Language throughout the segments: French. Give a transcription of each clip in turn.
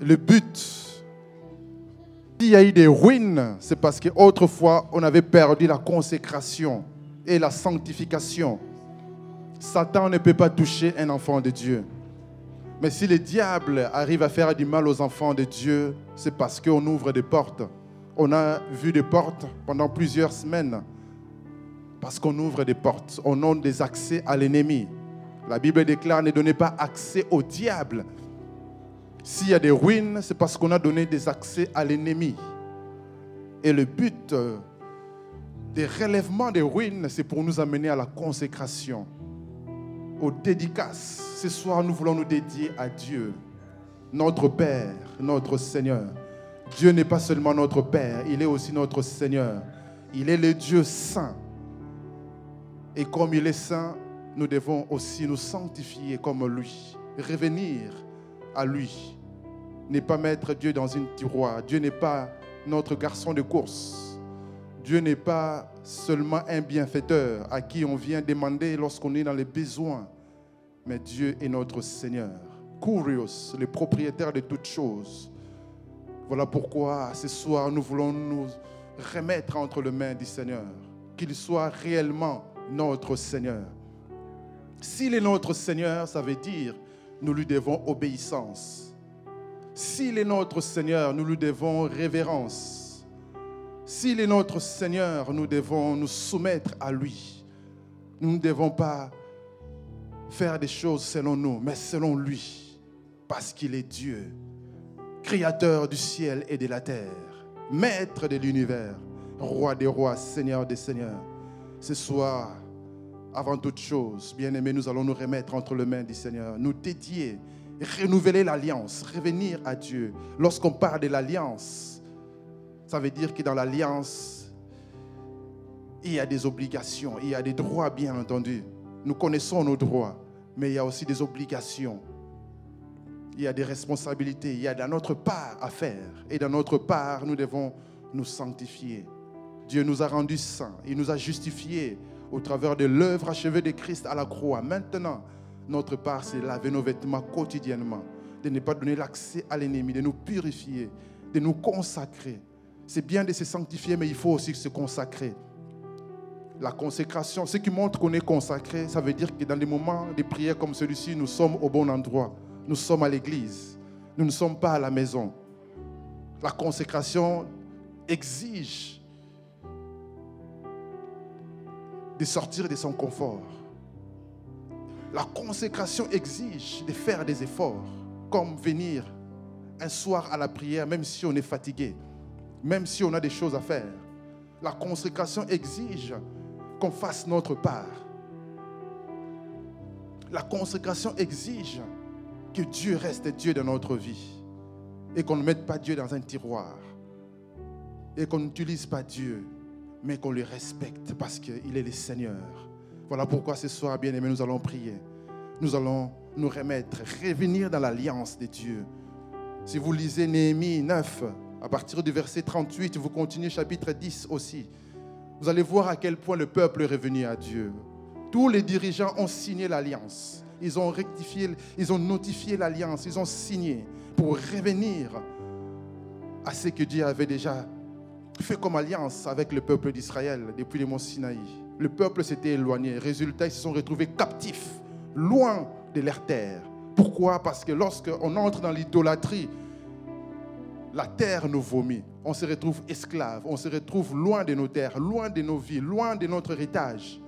le but, s'il y a eu des ruines, c'est parce qu'autrefois, on avait perdu la consécration et la sanctification. Satan ne peut pas toucher un enfant de Dieu. Mais si le diable arrive à faire du mal aux enfants de Dieu, c'est parce qu'on ouvre des portes. On a vu des portes pendant plusieurs semaines. Parce qu'on ouvre des portes, on donne des accès à l'ennemi. La Bible déclare ne donnez pas accès au diable. S'il y a des ruines, c'est parce qu'on a donné des accès à l'ennemi. Et le but euh, des relèvements des ruines, c'est pour nous amener à la consécration, aux dédicaces. Ce soir, nous voulons nous dédier à Dieu, notre Père, notre Seigneur. Dieu n'est pas seulement notre Père, il est aussi notre Seigneur. Il est le Dieu saint. Et comme il est saint, nous devons aussi nous sanctifier comme lui, revenir à lui. Ne pas mettre Dieu dans une tiroir. Dieu n'est pas notre garçon de course. Dieu n'est pas seulement un bienfaiteur à qui on vient demander lorsqu'on est dans les besoins. Mais Dieu est notre Seigneur. Curious, le propriétaire de toutes choses. Voilà pourquoi ce soir nous voulons nous remettre entre les mains du Seigneur. Qu'il soit réellement notre Seigneur. S'il est notre Seigneur, ça veut dire nous lui devons obéissance. S'il est notre Seigneur, nous lui devons révérence. S'il est notre Seigneur, nous devons nous soumettre à lui. Nous ne devons pas faire des choses selon nous, mais selon lui, parce qu'il est Dieu, créateur du ciel et de la terre, maître de l'univers, roi des rois, seigneur des seigneurs. Ce soir, avant toute chose, bien-aimés, nous allons nous remettre entre les mains du Seigneur, nous dédier, renouveler l'alliance, revenir à Dieu. Lorsqu'on parle de l'alliance, ça veut dire que dans l'alliance, il y a des obligations, il y a des droits, bien entendu. Nous connaissons nos droits, mais il y a aussi des obligations. Il y a des responsabilités, il y a de notre part à faire. Et dans notre part, nous devons nous sanctifier. Dieu nous a rendus saints, il nous a justifiés au travers de l'œuvre achevée de Christ à la croix. Maintenant, notre part, c'est laver nos vêtements quotidiennement, de ne pas donner l'accès à l'ennemi, de nous purifier, de nous consacrer. C'est bien de se sanctifier, mais il faut aussi se consacrer. La consécration, ce qui montre qu'on est consacré, ça veut dire que dans des moments de prière comme celui-ci, nous sommes au bon endroit. Nous sommes à l'église. Nous ne sommes pas à la maison. La consécration exige de sortir de son confort. La consécration exige de faire des efforts, comme venir un soir à la prière, même si on est fatigué, même si on a des choses à faire. La consécration exige qu'on fasse notre part. La consécration exige que Dieu reste Dieu dans notre vie et qu'on ne mette pas Dieu dans un tiroir et qu'on n'utilise pas Dieu mais qu'on le respecte parce qu'il est le Seigneur. Voilà pourquoi ce soir, bien aimé, nous allons prier. Nous allons nous remettre, revenir dans l'alliance de Dieu. Si vous lisez Néhémie 9, à partir du verset 38, vous continuez chapitre 10 aussi, vous allez voir à quel point le peuple est revenu à Dieu. Tous les dirigeants ont signé l'alliance. Ils ont rectifié, ils ont notifié l'alliance, ils ont signé pour revenir à ce que Dieu avait déjà fait comme alliance avec le peuple d'Israël depuis les monts Sinaï. Le peuple s'était éloigné. Résultat, ils se sont retrouvés captifs, loin de leur terre. Pourquoi? Parce que lorsqu'on entre dans l'idolâtrie, la terre nous vomit. On se retrouve esclaves, on se retrouve loin de nos terres, loin de nos vies, loin de notre héritage.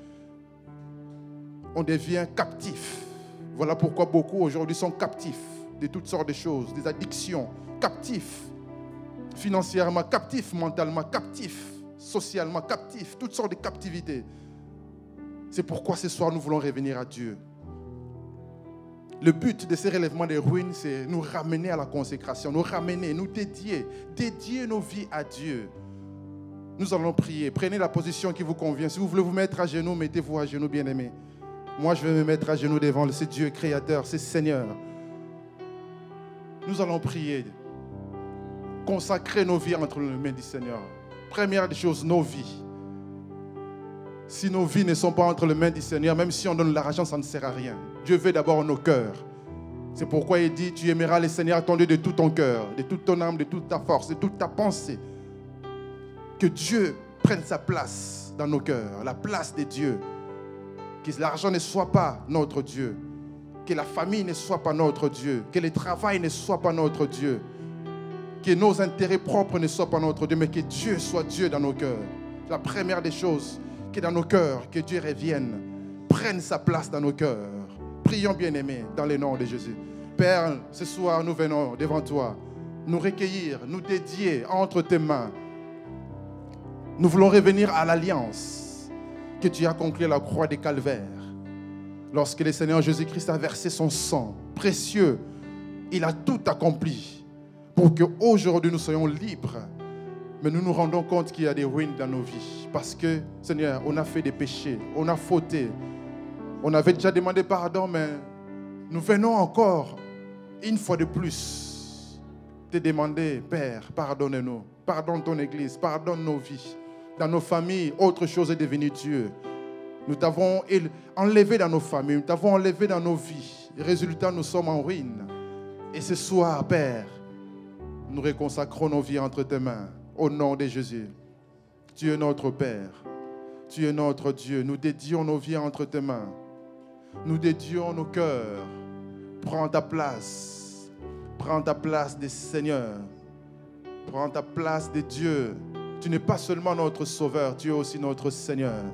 On devient captif. Voilà pourquoi beaucoup aujourd'hui sont captifs de toutes sortes de choses, des addictions, captifs financièrement, captif mentalement, captif socialement, captif, toutes sortes de captivités. C'est pourquoi ce soir nous voulons revenir à Dieu. Le but de ces relèvements des ruines, c'est nous ramener à la consécration, nous ramener, nous dédier, dédier nos vies à Dieu. Nous allons prier. Prenez la position qui vous convient. Si vous voulez vous mettre à genoux, mettez-vous à genoux, bien-aimés. Moi, je vais me mettre à genoux devant ce Dieu créateur, ce Seigneur. Nous allons prier consacrer nos vies entre les mains du Seigneur. Première des choses, nos vies. Si nos vies ne sont pas entre les mains du Seigneur, même si on donne l'argent, ça ne sert à rien. Dieu veut d'abord nos cœurs. C'est pourquoi il dit, tu aimeras le Seigneur ton Dieu de tout ton cœur, de toute ton âme, de toute ta force, de toute ta pensée. Que Dieu prenne sa place dans nos cœurs, la place de Dieu. Que l'argent ne soit pas notre Dieu. Que la famille ne soit pas notre Dieu. Que le travail ne soit pas notre Dieu. Que nos intérêts propres ne soient pas notre Dieu, mais que Dieu soit Dieu dans nos cœurs. La première des choses, que dans nos cœurs, que Dieu revienne, prenne sa place dans nos cœurs. Prions bien-aimés dans le nom de Jésus. Père, ce soir, nous venons devant toi, nous recueillir, nous dédier entre tes mains. Nous voulons revenir à l'alliance que tu as conclue à la croix des calvaires. Lorsque le Seigneur Jésus-Christ a versé son sang précieux, il a tout accompli pour qu'aujourd'hui nous soyons libres. Mais nous nous rendons compte qu'il y a des ruines dans nos vies. Parce que, Seigneur, on a fait des péchés, on a fauté. On avait déjà demandé pardon, mais nous venons encore, une fois de plus, te demander, Père, pardonne-nous. Pardonne ton Église, pardonne nos vies. Dans nos familles, autre chose est devenue Dieu. Nous t'avons enlevé dans nos familles, nous t'avons enlevé dans nos vies. Résultat, nous sommes en ruine. Et ce soir, Père, nous reconsacrons nos vies entre tes mains. Au nom de Jésus. Tu es notre Père. Tu es notre Dieu. Nous dédions nos vies entre tes mains. Nous dédions nos cœurs. Prends ta place. Prends ta place des seigneurs. Prends ta place des dieux. Tu n'es pas seulement notre Sauveur, tu es aussi notre Seigneur.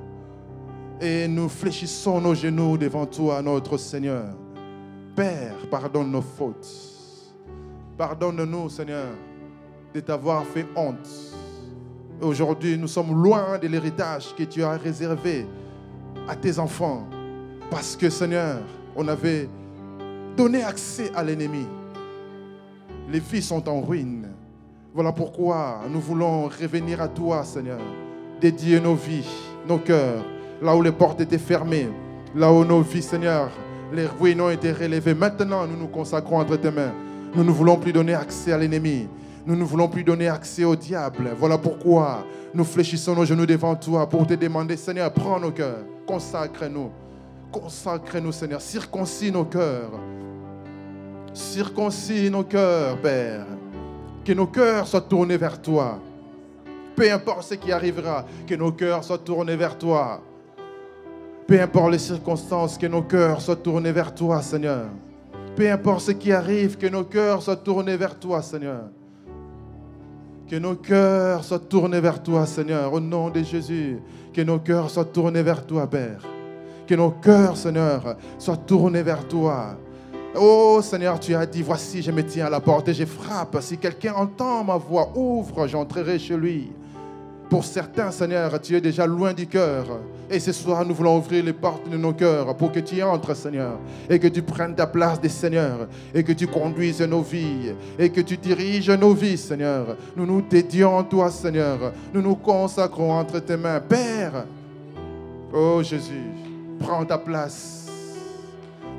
Et nous fléchissons nos genoux devant toi, notre Seigneur. Père, pardonne nos fautes. Pardonne-nous, Seigneur, de t'avoir fait honte. Aujourd'hui, nous sommes loin de l'héritage que tu as réservé à tes enfants. Parce que, Seigneur, on avait donné accès à l'ennemi. Les filles sont en ruine. Voilà pourquoi nous voulons revenir à toi, Seigneur. Dédier nos vies, nos cœurs, là où les portes étaient fermées, là où nos vies, Seigneur, les ruines ont été relevées. Maintenant, nous nous consacrons entre tes mains. Nous ne voulons plus donner accès à l'ennemi. Nous ne voulons plus donner accès au diable. Voilà pourquoi nous fléchissons nos genoux devant toi pour te demander, Seigneur, prends nos cœurs, consacre-nous. Consacre-nous, Seigneur. Circoncis nos cœurs. Circoncis nos cœurs, Père. Que nos cœurs soient tournés vers toi. Peu importe ce qui arrivera, que nos cœurs soient tournés vers toi. Peu importe les circonstances, que nos cœurs soient tournés vers toi, Seigneur. Peu importe ce qui arrive, que nos cœurs soient tournés vers toi, Seigneur. Que nos cœurs soient tournés vers toi, Seigneur, au nom de Jésus. Que nos cœurs soient tournés vers toi, Père. Que nos cœurs, Seigneur, soient tournés vers toi. Oh Seigneur, tu as dit, voici, je me tiens à la porte et je frappe. Si quelqu'un entend ma voix, ouvre, j'entrerai chez lui. Pour certains, Seigneur, tu es déjà loin du cœur. Et ce soir, nous voulons ouvrir les portes de nos cœurs pour que tu entres, Seigneur. Et que tu prennes ta place des Seigneurs. Et que tu conduises nos vies. Et que tu diriges nos vies, Seigneur. Nous nous dédions à toi, Seigneur. Nous nous consacrons entre tes mains. Père, oh Jésus, prends ta place.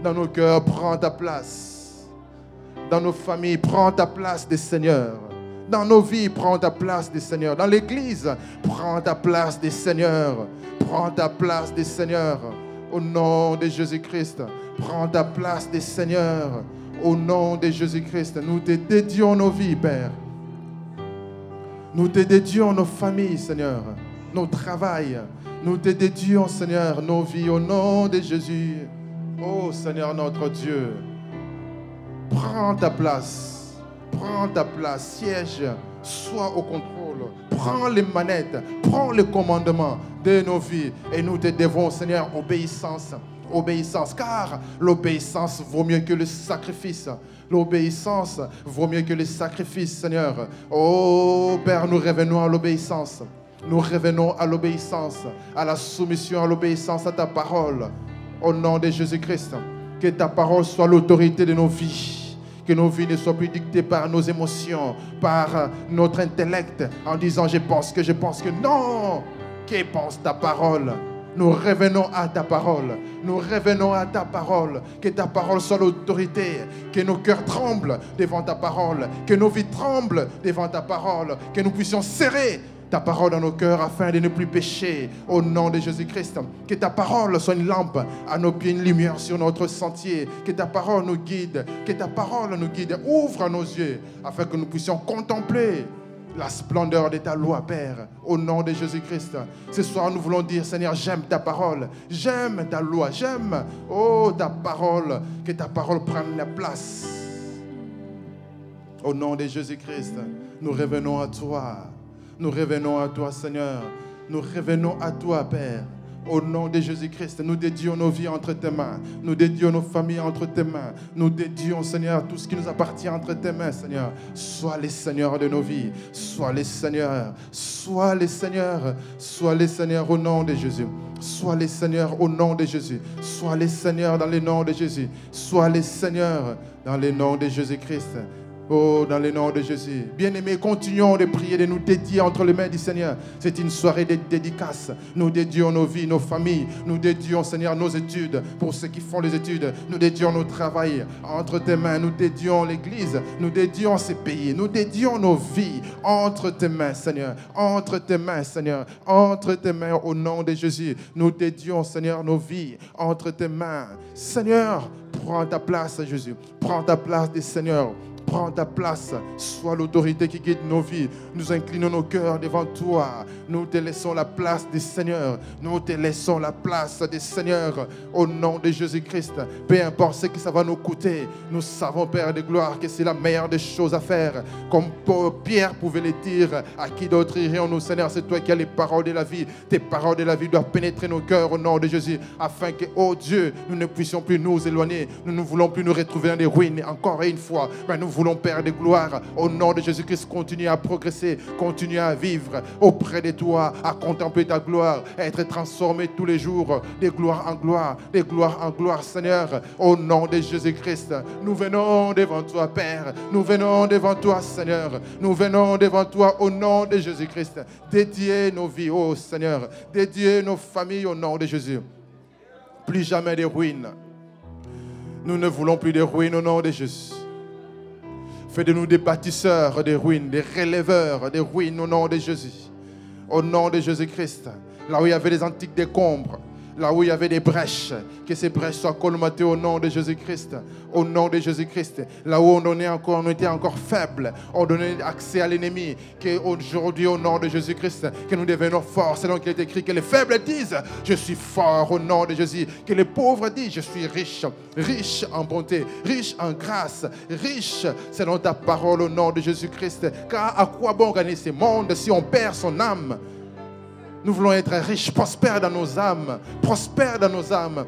Dans nos cœurs, prends ta place. Dans nos familles, prends ta place des Seigneurs. Dans nos vies, prends ta place des Seigneurs. Dans l'Église, prends ta place des Seigneurs. Prends ta place des Seigneurs. Au nom de Jésus-Christ, prends ta place des Seigneurs. Au nom de Jésus-Christ, nous te dédions nos vies, Père. Nous te dédions nos familles, Seigneur, nos travails. Nous te dédions, Seigneur, nos vies au nom de Jésus. Oh Seigneur notre Dieu, prends ta place. Prends ta place, siège, sois au contrôle. Prends les manettes, prends le commandement de nos vies. Et nous te devons, Seigneur, obéissance. Obéissance, car l'obéissance vaut mieux que le sacrifice. L'obéissance vaut mieux que le sacrifice, Seigneur. Oh Père, nous revenons à l'obéissance. Nous revenons à l'obéissance, à la soumission, à l'obéissance à ta parole. Au nom de Jésus-Christ, que ta parole soit l'autorité de nos vies. Que nos vies ne soient plus dictées par nos émotions, par notre intellect, en disant je pense que je pense que non. Que pense ta parole? Nous revenons à ta parole. Nous revenons à ta parole. Que ta parole soit l'autorité. Que nos cœurs tremblent devant ta parole. Que nos vies tremblent devant ta parole. Que nous puissions serrer ta parole dans nos cœurs afin de ne plus pécher au nom de Jésus-Christ. Que ta parole soit une lampe à nos pieds, une lumière sur notre sentier. Que ta parole nous guide, que ta parole nous guide. Ouvre nos yeux afin que nous puissions contempler la splendeur de ta loi, Père, au nom de Jésus-Christ. Ce soir, nous voulons dire, Seigneur, j'aime ta parole, j'aime ta loi, j'aime, oh, ta parole, que ta parole prenne la place. Au nom de Jésus-Christ, nous revenons à toi. Nous revenons à toi, Seigneur. Nous revenons à toi, Père. Au nom de Jésus-Christ, nous dédions nos vies entre tes mains. Nous dédions nos familles entre tes mains. Nous dédions, Seigneur, tout ce qui nous appartient entre tes mains, Seigneur. Sois les seigneurs de nos vies. Sois les seigneurs. Sois les seigneurs. Sois les seigneurs au nom de Jésus. Sois les seigneurs au nom de Jésus. Sois les seigneurs dans le nom de Jésus. Sois les seigneurs dans le nom de Jésus-Christ. Oh, dans le nom de Jésus. Bien-aimés, continuons de prier, de nous dédier entre les mains du Seigneur. C'est une soirée de dédicace. Nous dédions nos vies, nos familles. Nous dédions, Seigneur, nos études pour ceux qui font les études. Nous dédions nos travail entre tes mains. Nous dédions l'Église. Nous dédions ces pays. Nous dédions nos vies entre tes mains, Seigneur. Entre tes mains, Seigneur. Entre tes mains, au nom de Jésus. Nous dédions, Seigneur, nos vies entre tes mains. Seigneur, prends ta place, Jésus. Prends ta place des Seigneurs. Prends ta place. Sois l'autorité qui guide nos vies. Nous inclinons nos cœurs devant toi. Nous te laissons la place des Seigneurs. Nous te laissons la place des Seigneurs. Au nom de Jésus-Christ. Peu importe ce que ça va nous coûter. Nous savons, Père de gloire, que c'est la meilleure des choses à faire. Comme Pierre pouvait le dire. À qui d'autre irions-nous, Seigneur C'est toi qui as les paroles de la vie. Tes paroles de la vie doivent pénétrer nos cœurs au nom de Jésus. Afin que, oh Dieu, nous ne puissions plus nous éloigner. Nous ne voulons plus nous retrouver dans les ruines. Encore une fois. Mais nous voulons, Père de gloire, au nom de Jésus-Christ, continuer à progresser, continuer à vivre auprès de toi, à contempler ta gloire, à être transformé tous les jours de gloire en gloire, de gloire en gloire, Seigneur, au nom de Jésus-Christ. Nous venons devant toi, Père, nous venons devant toi, Seigneur, nous venons devant toi au nom de Jésus-Christ. Dédier nos vies, oh Seigneur, dédier nos familles au nom de Jésus. Plus jamais de ruines. Nous ne voulons plus de ruines au nom de Jésus. Fais de nous des bâtisseurs des ruines, des relèveurs des ruines au nom de Jésus. Au nom de Jésus-Christ. Là où il y avait des antiques décombres, là où il y avait des brèches, que ces brèches soient colmatées au nom de Jésus-Christ. Au nom de Jésus-Christ. Là où on, encore, on était encore faible, on donnait accès à l'ennemi. Qu'aujourd'hui, au nom de Jésus-Christ, que nous devenons forts. Selon qu'il est écrit que les faibles disent Je suis fort au nom de Jésus. Que les pauvres disent Je suis riche, riche en bonté, riche en grâce, riche selon ta parole au nom de Jésus-Christ. Car à quoi bon gagner ce monde si on perd son âme? Nous voulons être riches, prospères dans nos âmes, prospères dans nos âmes.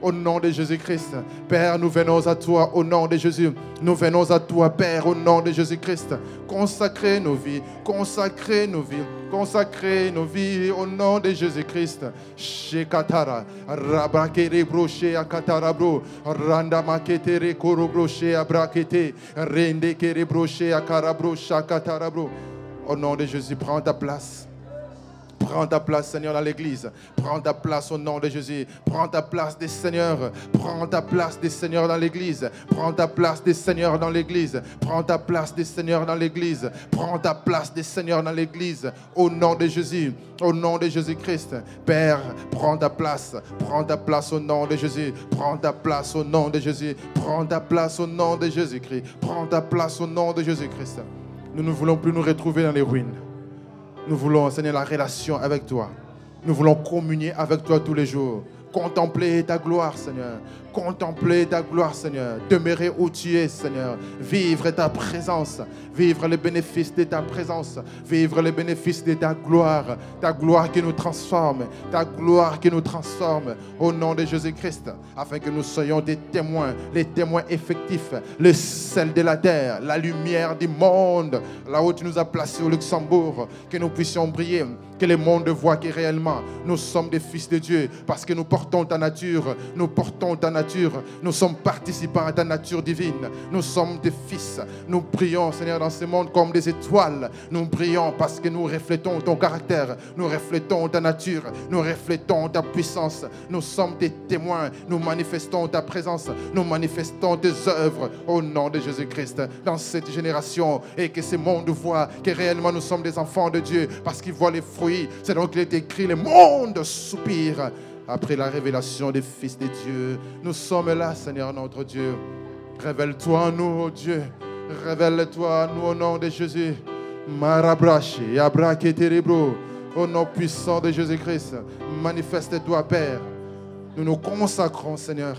Au nom de Jésus-Christ. Père, nous venons à toi au nom de Jésus. Nous venons à toi, Père, au nom de Jésus-Christ. Consacrer nos vies, consacrer nos vies, consacrer nos vies au nom de Jésus-Christ. Shekatara, rabakere broche akatara bro, randa maketere koro broche abrakete, rende kere broche akara bro, shakatara bro. Au nom de Jésus, prends ta place. Prends ta place, Seigneur, dans l'église. Prends ta place au nom de Jésus. Prends ta place des seigneurs. Prends ta place des seigneurs dans l'église. Prends ta place des seigneurs dans l'église. Prends ta place des seigneurs dans l'église. Prends ta place des seigneurs dans l'église. Au nom de Jésus. Au nom de Jésus-Christ. Père, prends ta place. Prends ta place au nom de Jésus. Prends ta place au nom de Jésus. Prends ta place au nom de Jésus-Christ. Prends ta place au nom de Jésus-Christ. Nous ne voulons plus nous retrouver dans les ruines. Nous voulons, Seigneur, la relation avec toi. Nous voulons communier avec toi tous les jours. Contempler ta gloire, Seigneur. Contempler ta gloire, Seigneur. Demeurer où tu es, Seigneur. Vivre ta présence. Vivre les bénéfices de ta présence. Vivre les bénéfices de ta gloire. Ta gloire qui nous transforme. Ta gloire qui nous transforme. Au nom de Jésus-Christ. Afin que nous soyons des témoins. Les témoins effectifs. Le sel de la terre. La lumière du monde. Là où tu nous as placés au Luxembourg. Que nous puissions briller. Que le monde voit que réellement nous sommes des fils de Dieu. Parce que nous portons ta nature. Nous portons ta nature. Nous sommes participants à ta nature divine. Nous sommes des fils. Nous brillons, Seigneur, dans ce monde comme des étoiles. Nous brillons parce que nous reflétons ton caractère. Nous reflétons ta nature. Nous reflétons ta puissance. Nous sommes des témoins. Nous manifestons ta présence. Nous manifestons tes œuvres au nom de Jésus-Christ dans cette génération et que ce monde voit que réellement nous sommes des enfants de Dieu parce qu'ils voient les fruits. C'est donc qu'il est écrit, le monde soupire après la révélation des fils de Dieu. Nous sommes là, Seigneur notre Dieu. Révèle-toi en nous, Dieu. Révèle-toi en nous au nom de Jésus. Marabrashi, Abraketerebro. Au nom puissant de Jésus-Christ, manifeste-toi, Père. Nous nous consacrons, Seigneur.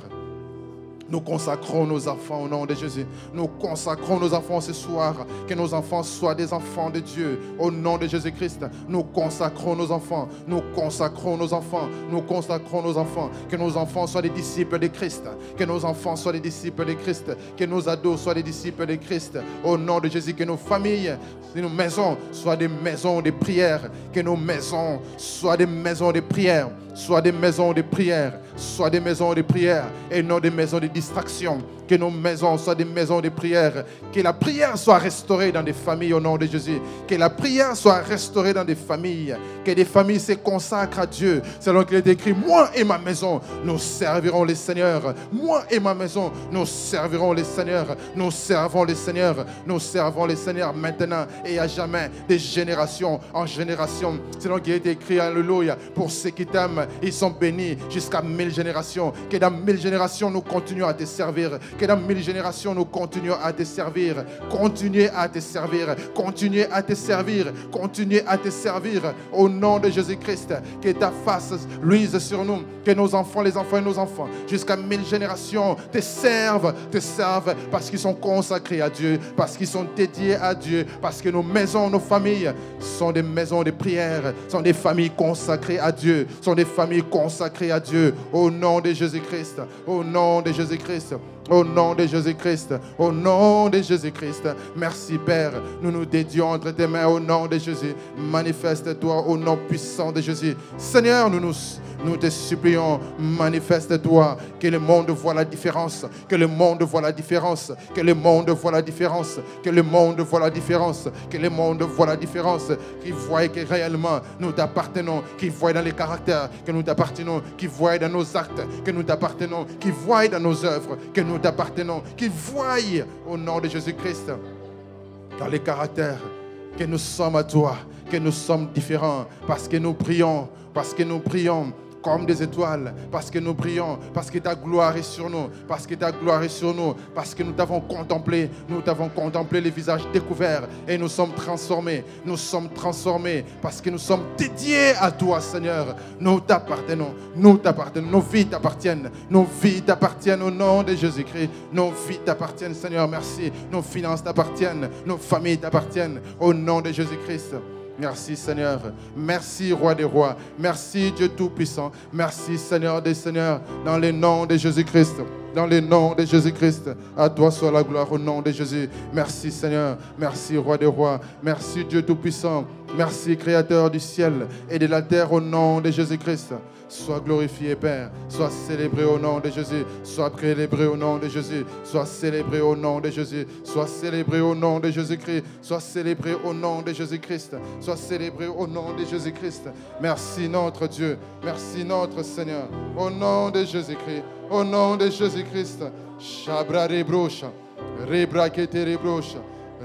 Nous consacrons nos enfants au nom de Jésus. Nous consacrons nos enfants ce soir. Que nos enfants soient des enfants de Dieu au nom de Jésus-Christ. Nous consacrons nos enfants. Nous consacrons nos enfants. Nous consacrons nos enfants. Que nos enfants soient des disciples de Christ. Que nos enfants soient des disciples de Christ. Que nos ados soient des disciples de Christ. Au nom de Jésus. Que nos familles, que nos maisons soient des maisons de prière. Que nos maisons soient des maisons de prière soit des maisons de prière, soit des maisons de prière et non des maisons de distraction. Que nos maisons soient des maisons de prière. Que la prière soit restaurée dans des familles au nom de Jésus. Que la prière soit restaurée dans des familles. Que des familles se consacrent à Dieu. Selon qu'il est écrit, moi et ma maison, nous servirons les seigneurs. Moi et ma maison, nous servirons les seigneurs. Nous servons les seigneurs. Nous servons les seigneurs maintenant et à jamais, des générations en génération. Selon qu'il est écrit, Alléluia, pour ceux qui t'aiment, ils sont bénis jusqu'à mille générations. Que dans mille générations, nous continuons à te servir que dans mille générations, nous continuons à te servir. Continuez à te servir. Continuez à te servir. Continuez à te servir. Au nom de Jésus-Christ, que ta face luise sur nous. Que nos enfants, les enfants et nos enfants, jusqu'à mille générations, te servent, te servent parce qu'ils sont consacrés à Dieu, parce qu'ils sont dédiés à Dieu, parce que nos maisons, nos familles sont des maisons de prière, sont des familles consacrées à Dieu, sont des familles consacrées à Dieu. Au nom de Jésus-Christ, au nom de Jésus-Christ. Au nom de Jésus-Christ, au nom de Jésus-Christ. Merci Père, nous nous dédions entre tes mains au nom de Jésus. Manifeste-toi au nom puissant de Jésus. Seigneur, nous nous, nous te supplions, manifeste-toi, que le monde voit la différence, que le monde voit la différence, que le monde voit la différence, que le monde voit la différence, que le monde voit la différence, qu'il voit que réellement nous t'appartenons, qu'il voit dans les caractères que nous t'appartenons, qu'il voit dans nos actes que nous t'appartenons, qu'il voit dans nos œuvres que nous t'appartenons, qu'il voie au nom de Jésus-Christ. Dans les caractères que nous sommes à toi, que nous sommes différents, parce que nous prions, parce que nous prions, comme des étoiles, parce que nous brillons, parce que ta gloire est sur nous, parce que ta gloire est sur nous, parce que nous t'avons contemplé, nous t'avons contemplé les visages découverts et nous sommes transformés, nous sommes transformés parce que nous sommes dédiés à toi, Seigneur. Nous t'appartenons, nous t'appartenons, nos vies t'appartiennent, nos vies t'appartiennent au nom de Jésus-Christ, nos vies t'appartiennent, Seigneur, merci, nos finances t'appartiennent, nos familles t'appartiennent au nom de Jésus-Christ. Merci Seigneur. Merci Roi des Rois. Merci Dieu Tout-Puissant. Merci Seigneur des Seigneurs. Dans le nom de Jésus-Christ. Dans le nom de Jésus-Christ. À toi soit la gloire au nom de Jésus. Merci Seigneur. Merci Roi des Rois. Merci Dieu Tout-Puissant. Merci Créateur du ciel et de la terre au nom de Jésus-Christ. Sois glorifié, Père. Sois célébré au nom de Jésus. Sois célébré au nom de Jésus. Sois célébré au nom de Jésus. Sois célébré au nom de Jésus-Christ. Sois célébré au nom de Jésus-Christ. Sois célébré au nom de Jésus-Christ. Merci notre Dieu. Merci notre Seigneur. Au nom de Jésus-Christ. Au nom de Jésus-Christ. Shabra rebrocha. Rebrakete rebrocha.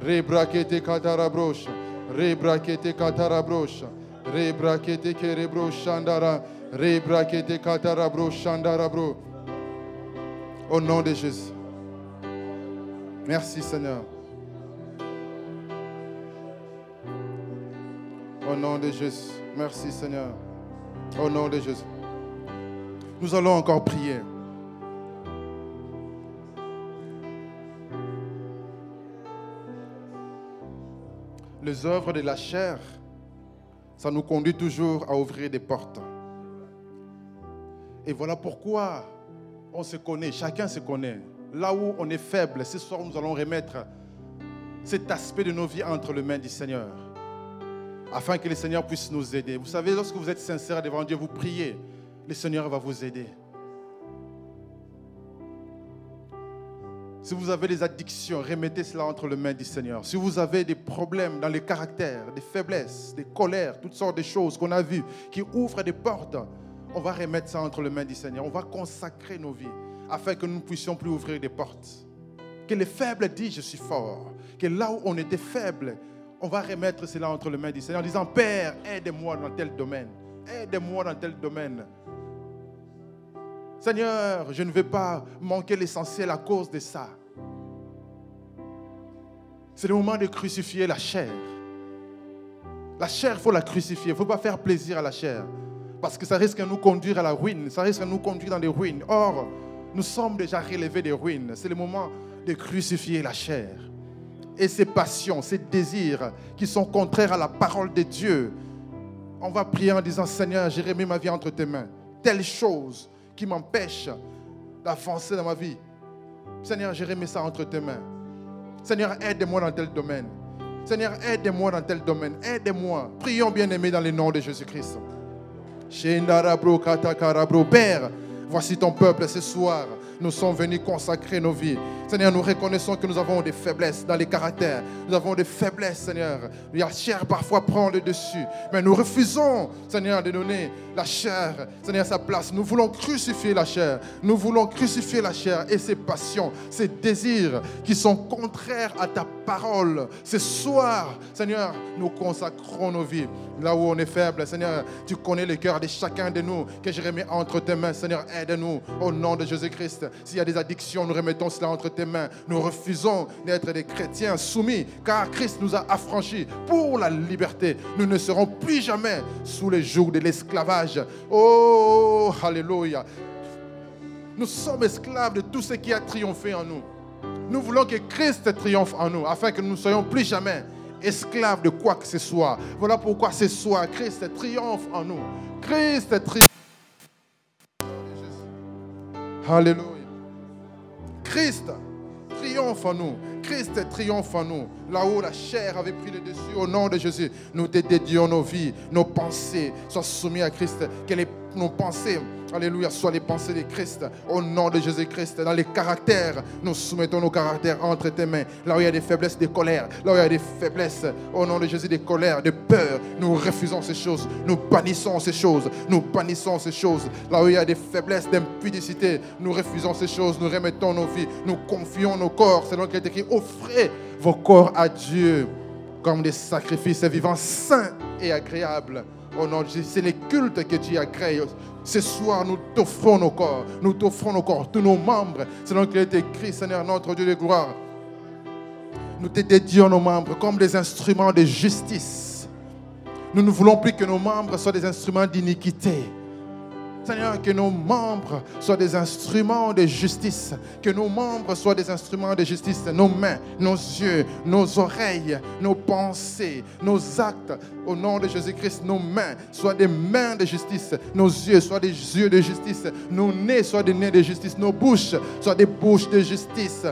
Rebrakete katarabrocha. Katarabrocha. Rebrakete kerebrochandara. Rebrakete katarabro shandarabro. Au nom de Jésus. Merci Seigneur. Au nom de Jésus. Merci Seigneur. Au nom de Jésus. Nous allons encore prier. Les œuvres de la chair, ça nous conduit toujours à ouvrir des portes. Et voilà pourquoi on se connaît, chacun se connaît. Là où on est faible, ce soir nous allons remettre cet aspect de nos vies entre les mains du Seigneur, afin que le Seigneur puisse nous aider. Vous savez, lorsque vous êtes sincère devant Dieu, vous priez, le Seigneur va vous aider. Si vous avez des addictions, remettez cela entre les mains du Seigneur. Si vous avez des problèmes dans les caractères, des faiblesses, des colères, toutes sortes de choses qu'on a vues qui ouvrent des portes, on va remettre ça entre les mains du Seigneur. On va consacrer nos vies afin que nous ne puissions plus ouvrir des portes. Que les faibles disent je suis fort. Que là où on était faible, on va remettre cela entre les mains du Seigneur en disant Père, aide-moi dans tel domaine. Aide-moi dans tel domaine. Seigneur, je ne vais pas manquer l'essentiel à cause de ça. C'est le moment de crucifier la chair. La chair, il faut la crucifier. Il ne faut pas faire plaisir à la chair. Parce que ça risque de nous conduire à la ruine. Ça risque de nous conduire dans les ruines. Or, nous sommes déjà relevés des ruines. C'est le moment de crucifier la chair. Et ces passions, ces désirs qui sont contraires à la parole de Dieu. On va prier en disant, Seigneur, j'ai remis ma vie entre tes mains. Telle chose qui m'empêche d'avancer dans ma vie. Seigneur, j'ai remis ça entre tes mains. Seigneur, aide-moi dans tel domaine. Seigneur, aide-moi dans tel domaine. Aide-moi. Prions bien aimés dans le nom de Jésus-Christ. Père, voici ton peuple ce soir nous sommes venus consacrer nos vies. Seigneur, nous reconnaissons que nous avons des faiblesses dans les caractères. Nous avons des faiblesses, Seigneur. La chair parfois prend le dessus. Mais nous refusons, Seigneur, de donner la chair, Seigneur, sa place. Nous voulons crucifier la chair. Nous voulons crucifier la chair et ses passions, ses désirs qui sont contraires à ta parole. Ce soir, Seigneur, nous consacrons nos vies. Là où on est faible, Seigneur, tu connais le cœur de chacun de nous que je remets entre tes mains. Seigneur, aide-nous au nom de Jésus-Christ. S'il y a des addictions, nous remettons cela entre tes mains. Nous refusons d'être des chrétiens soumis, car Christ nous a affranchis pour la liberté. Nous ne serons plus jamais sous les jours de l'esclavage. Oh, alléluia. Nous sommes esclaves de tout ce qui a triomphé en nous. Nous voulons que Christ triomphe en nous, afin que nous ne soyons plus jamais esclaves de quoi que ce soit. Voilà pourquoi ce soir, Christ triomphe en nous. Christ triomphe. Alléluia. Christ triomphe en nous. Christ triomphe en nous. Là où la chair avait pris le dessus, au nom de Jésus, nous te dédions nos vies, nos pensées soient soumises à Christ. Que les, nos pensées Alléluia, soient les pensées de Christ. Au nom de Jésus-Christ, dans les caractères, nous soumettons nos caractères entre tes mains. Là où il y a des faiblesses, des colères, là où il y a des faiblesses, au nom de Jésus, des colères, des peurs, nous refusons ces choses. Nous bannissons ces choses. Nous bannissons ces choses. Là où il y a des faiblesses, d'impudicité, nous refusons ces choses. Nous remettons nos vies. Nous confions nos corps. C'est donc écrit offrez vos corps à Dieu comme des sacrifices vivants, saints et agréables. Au nom de Jésus, c'est les cultes que Dieu a créés ce soir, nous t'offrons nos corps, nous t'offrons nos corps, tous nos membres, selon qu'il est écrit, Seigneur, notre Dieu de gloire. Nous te dédions nos membres comme des instruments de justice. Nous ne voulons plus que nos membres soient des instruments d'iniquité. Seigneur, que nos membres soient des instruments de justice. Que nos membres soient des instruments de justice. Nos mains, nos yeux, nos oreilles, nos pensées, nos actes. Au nom de Jésus-Christ, nos mains soient des mains de justice. Nos yeux soient des yeux de justice. Nos nez soient des nez de justice. Nos bouches soient des bouches de justice.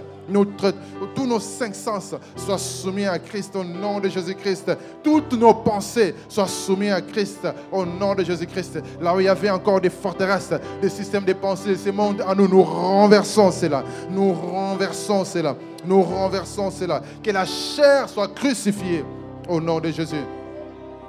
Tous nos cinq sens soient soumis à Christ au nom de Jésus-Christ. Toutes nos pensées soient soumises à Christ au nom de Jésus-Christ. Là où il y avait encore des forteresses, des systèmes de pensée de ce monde, à nous, nous renversons cela. Nous renversons cela. Nous renversons cela. Que la chair soit crucifiée au nom de Jésus.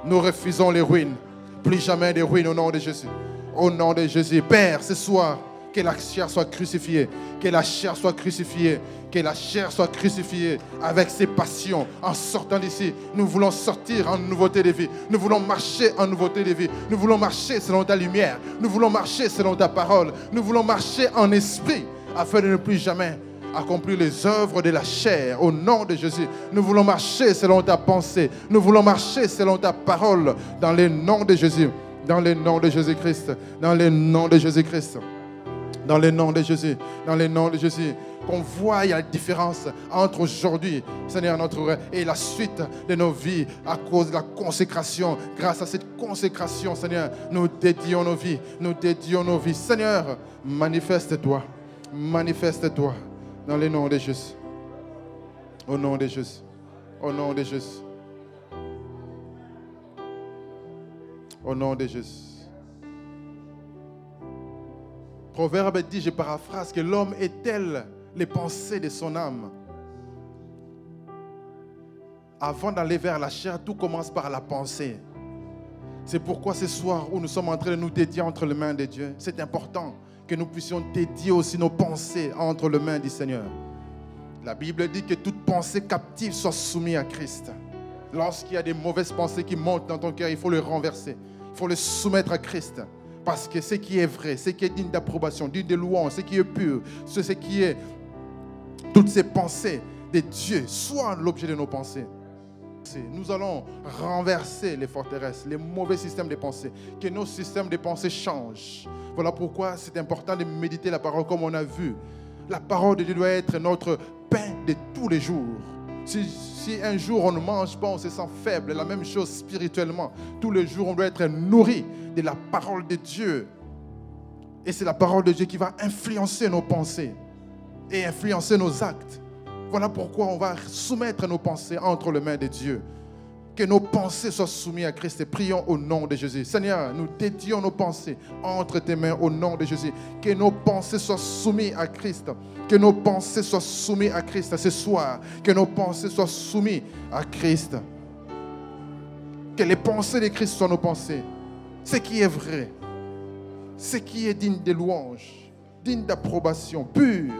Nous refusons les ruines. Plus jamais des ruines au nom de Jésus. Au nom de Jésus. Père, ce soir, que la chair soit crucifiée. Que la chair soit crucifiée. Que la chair soit crucifiée avec ses passions. En sortant d'ici, nous voulons sortir en nouveauté de vie. Nous voulons marcher en nouveauté de vie. Nous voulons marcher selon ta lumière. Nous voulons marcher selon ta parole. Nous voulons marcher en esprit afin de ne plus jamais accomplir les œuvres de la chair au nom de Jésus. Nous voulons marcher selon ta pensée. Nous voulons marcher selon ta parole dans le nom de Jésus. Dans le nom de Jésus-Christ. Dans le nom de Jésus-Christ. Dans le nom de Jésus. Dans le nom de Jésus qu'on voit la différence entre aujourd'hui, Seigneur, notre et la suite de nos vies à cause de la consécration. Grâce à cette consécration, Seigneur, nous dédions nos vies, nous dédions nos vies. Seigneur, manifeste-toi, manifeste-toi dans le nom de Jésus. Au nom de Jésus. Au nom de Jésus. Au nom de Jésus. Proverbe dit, je paraphrase, que l'homme est tel les pensées de son âme. Avant d'aller vers la chair, tout commence par la pensée. C'est pourquoi ce soir où nous sommes en train de nous dédier entre les mains de Dieu, c'est important que nous puissions dédier aussi nos pensées entre les mains du Seigneur. La Bible dit que toute pensée captive soit soumise à Christ. Lorsqu'il y a des mauvaises pensées qui montent dans ton cœur, il faut les renverser. Il faut les soumettre à Christ. Parce que ce qui est vrai, ce qui est digne d'approbation, digne de louange, ce qui est pur, ce qui est toutes ces pensées de Dieu, soient l'objet de nos pensées. Nous allons renverser les forteresses, les mauvais systèmes de pensée, que nos systèmes de pensée changent. Voilà pourquoi c'est important de méditer la parole comme on a vu. La parole de Dieu doit être notre pain de tous les jours. Si, un jour on ne mange pas, on se sent faible. La même chose spirituellement. Tous les jours, on doit être nourri de la parole de Dieu. Et c'est la parole de Dieu qui va influencer nos pensées et influencer nos actes. Voilà pourquoi on va soumettre nos pensées entre les mains de Dieu. Que nos pensées soient soumises à Christ et prions au nom de Jésus. Seigneur, nous dédions nos pensées entre tes mains au nom de Jésus. Que nos pensées soient soumises à Christ. Que nos pensées soient soumises à Christ ce soir. Que nos pensées soient soumises à Christ. Que les pensées de Christ soient nos pensées. Ce qui est vrai. Ce qui est digne de louange. Digne d'approbation. Pur.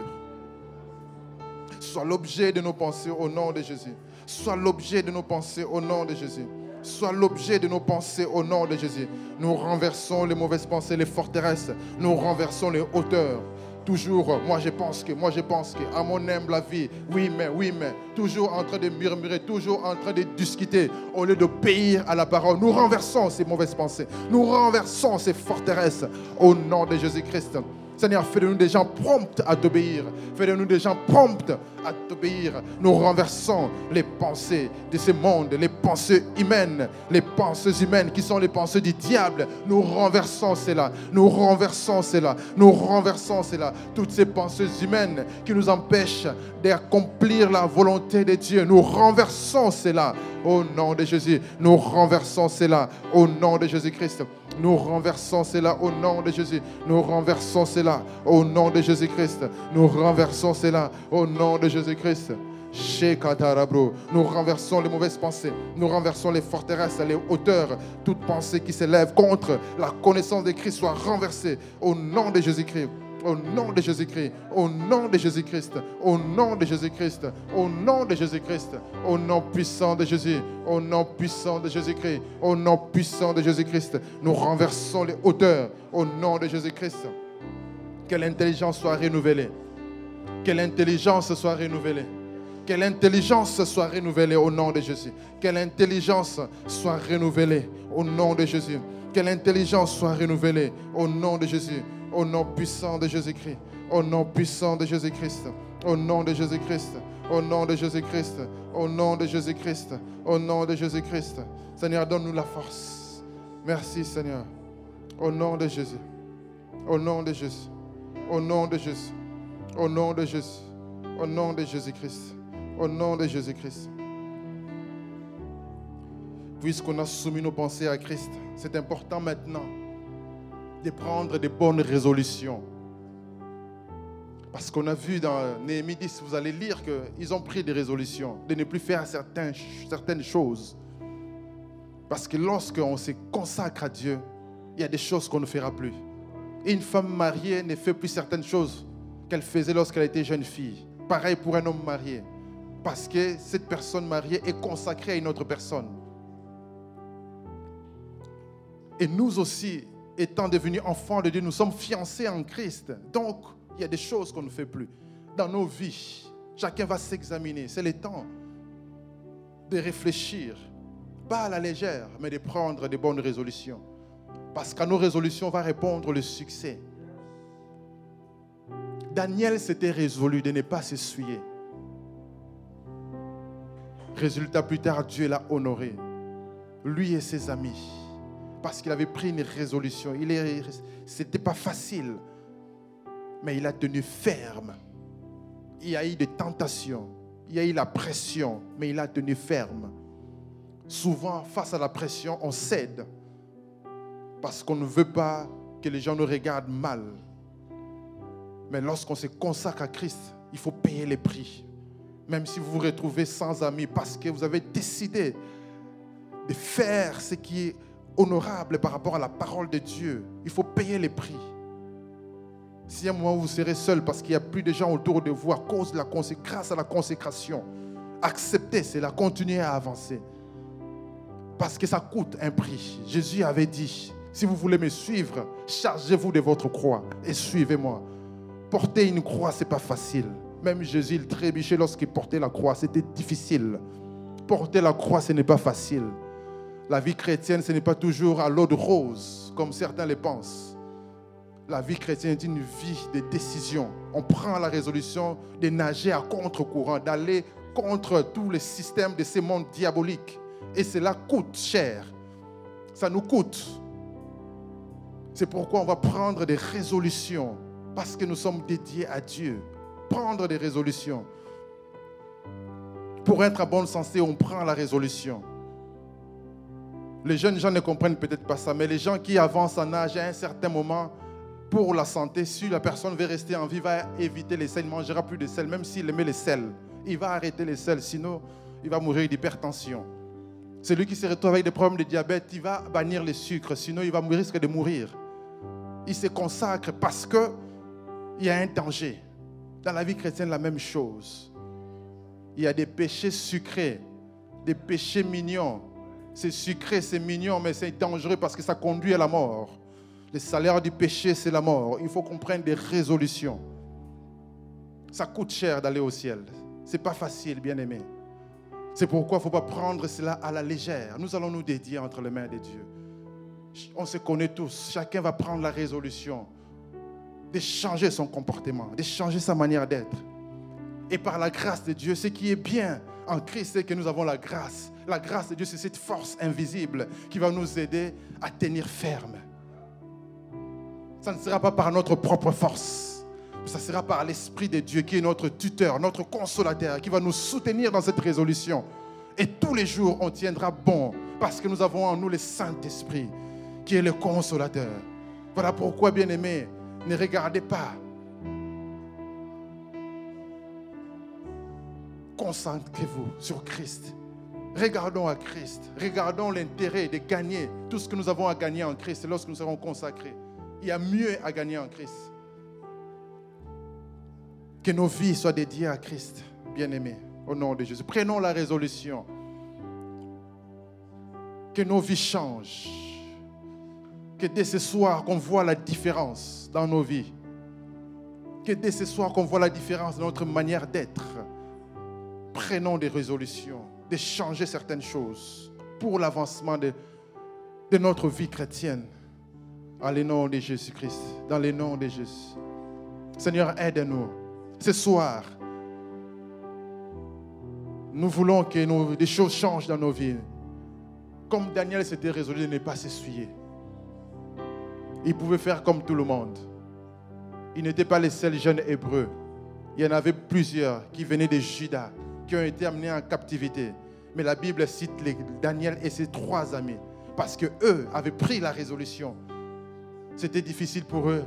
Soit l'objet de nos pensées au nom de Jésus. Soit l'objet de nos pensées au nom de Jésus. Soit l'objet de nos pensées au nom de Jésus. Nous renversons les mauvaises pensées, les forteresses. Nous renversons les hauteurs. Toujours, moi je pense que, moi je pense que, à mon humble avis, oui mais, oui mais, toujours en train de murmurer, toujours en train de discuter, au lieu de payer à la parole. Nous renversons ces mauvaises pensées. Nous renversons ces forteresses au nom de Jésus-Christ. Seigneur, fais de nous des gens prompts à t'obéir. Fais de nous des gens prompts à t'obéir. Nous renversons les pensées de ce monde, les pensées humaines, les pensées humaines qui sont les pensées du diable. Nous renversons cela. Nous renversons cela. Nous renversons cela. Toutes ces pensées humaines qui nous empêchent d'accomplir la volonté de Dieu. Nous renversons cela au nom de Jésus. Nous renversons cela au nom de Jésus-Christ. Nous renversons cela au nom de Jésus. Nous renversons cela au nom de Jésus-Christ. Nous renversons cela au nom de Jésus-Christ. Nous renversons les mauvaises pensées, nous renversons les forteresses, les hauteurs, toute pensée qui s'élève contre la connaissance de Christ soit renversée au nom de Jésus-Christ. Au nom de Jésus-Christ, au nom de Jésus-Christ, au nom de Jésus-Christ, au nom de Jésus-Christ, au nom puissant de Jésus, au nom puissant de Jésus-Christ, au nom puissant de Jésus-Christ, nous renversons les hauteurs au nom de Jésus-Christ. Que l'intelligence soit renouvelée. Que l'intelligence soit renouvelée. Que l'intelligence soit renouvelée au nom de Jésus. Que l'intelligence soit renouvelée au nom de Jésus. Que l'intelligence soit renouvelée au nom de Jésus. Au nom puissant de Jésus-Christ. Au nom puissant de Jésus-Christ. Au nom de Jésus-Christ. Au nom de Jésus-Christ. Au nom de Jésus-Christ. Au nom de Jésus-Christ. Seigneur, donne-nous la force. Merci, Seigneur. Au nom de Jésus. Au nom de Jésus. Au nom de Jésus. Au nom de Jésus. Au nom de Jésus-Christ. Au nom de Jésus-Christ. Puisqu'on a soumis nos pensées à Christ, c'est important maintenant de prendre des bonnes résolutions. Parce qu'on a vu dans Néhémie 10, vous allez lire qu'ils ont pris des résolutions de ne plus faire certaines, certaines choses. Parce que lorsqu'on se consacre à Dieu, il y a des choses qu'on ne fera plus. une femme mariée ne fait plus certaines choses qu'elle faisait lorsqu'elle était jeune fille. Pareil pour un homme marié. Parce que cette personne mariée est consacrée à une autre personne. Et nous aussi, étant devenus enfants de Dieu, nous sommes fiancés en Christ. Donc, il y a des choses qu'on ne fait plus. Dans nos vies, chacun va s'examiner. C'est le temps de réfléchir, pas à la légère, mais de prendre des bonnes résolutions. Parce qu'à nos résolutions va répondre le succès. Daniel s'était résolu de ne pas s'essuyer. Résultat, plus tard, Dieu l'a honoré. Lui et ses amis parce qu'il avait pris une résolution. Il n'était pas facile, mais il a tenu ferme. Il y a eu des tentations, il y a eu la pression, mais il a tenu ferme. Souvent, face à la pression, on cède parce qu'on ne veut pas que les gens nous regardent mal. Mais lorsqu'on se consacre à Christ, il faut payer les prix. Même si vous vous retrouvez sans amis parce que vous avez décidé de faire ce qui est honorable par rapport à la parole de Dieu, il faut payer les prix. Si à un moment vous serez seul parce qu'il n'y a plus de gens autour de vous à cause de la grâce à la consécration, acceptez cela, continuez à avancer. Parce que ça coûte un prix. Jésus avait dit, si vous voulez me suivre, chargez-vous de votre croix et suivez-moi. Porter une croix, ce n'est pas facile. Même Jésus, il trébuchait lorsqu'il portait la croix, c'était difficile. Porter la croix, ce n'est pas facile. La vie chrétienne, ce n'est pas toujours à l'eau de rose, comme certains le pensent. La vie chrétienne est une vie de décision. On prend la résolution de nager à contre-courant, d'aller contre tous les systèmes de ces mondes diaboliques. Et cela coûte cher. Ça nous coûte. C'est pourquoi on va prendre des résolutions, parce que nous sommes dédiés à Dieu. Prendre des résolutions. Pour être à bonne santé, on prend la résolution. Les jeunes gens ne comprennent peut-être pas ça, mais les gens qui avancent en âge à un certain moment, pour la santé, si la personne veut rester en vie, va éviter les sels, il ne mangera plus de sel, même s'il aimait les sels. Il va arrêter les sels, sinon il va mourir d'hypertension. Celui qui se retrouve avec des problèmes de diabète, il va bannir les sucres, sinon il va risquer de mourir. Il se consacre parce qu'il y a un danger. Dans la vie chrétienne, la même chose. Il y a des péchés sucrés, des péchés mignons. C'est sucré, c'est mignon, mais c'est dangereux parce que ça conduit à la mort. Le salaire du péché, c'est la mort. Il faut qu'on prenne des résolutions. Ça coûte cher d'aller au ciel. C'est pas facile, bien aimé. C'est pourquoi il ne faut pas prendre cela à la légère. Nous allons nous dédier entre les mains de Dieu. On se connaît tous. Chacun va prendre la résolution de changer son comportement, de changer sa manière d'être. Et par la grâce de Dieu, ce qui est bien en Christ, c'est que nous avons la grâce. La grâce de Dieu, c'est cette force invisible qui va nous aider à tenir ferme. Ça ne sera pas par notre propre force. Ça sera par l'Esprit de Dieu qui est notre tuteur, notre consolateur, qui va nous soutenir dans cette résolution. Et tous les jours, on tiendra bon parce que nous avons en nous le Saint-Esprit qui est le consolateur. Voilà pourquoi, bien-aimés, ne regardez pas. Concentrez-vous sur Christ. Regardons à Christ. Regardons l'intérêt de gagner tout ce que nous avons à gagner en Christ lorsque nous serons consacrés il y a mieux à gagner en Christ. Que nos vies soient dédiées à Christ, bien-aimés, au nom de Jésus. Prenons la résolution. Que nos vies changent. Que dès ce soir, qu'on voit la différence dans nos vies. Que dès ce soir, qu'on voit la différence dans notre manière d'être. Prenons des résolutions, de changer certaines choses pour l'avancement de, notre vie chrétienne. Dans le nom de Jésus-Christ. Dans le nom de Jésus. Seigneur, aide-nous. Ce soir, nous voulons que des choses changent dans nos vies. Comme Daniel s'était résolu de ne pas s'essuyer. Il pouvait faire comme tout le monde. Il n'était pas le seul jeune hébreu. Il y en avait plusieurs qui venaient de Juda, qui ont été amenés en captivité. Mais la Bible cite Daniel et ses trois amis, parce qu'eux avaient pris la résolution c'était difficile pour eux,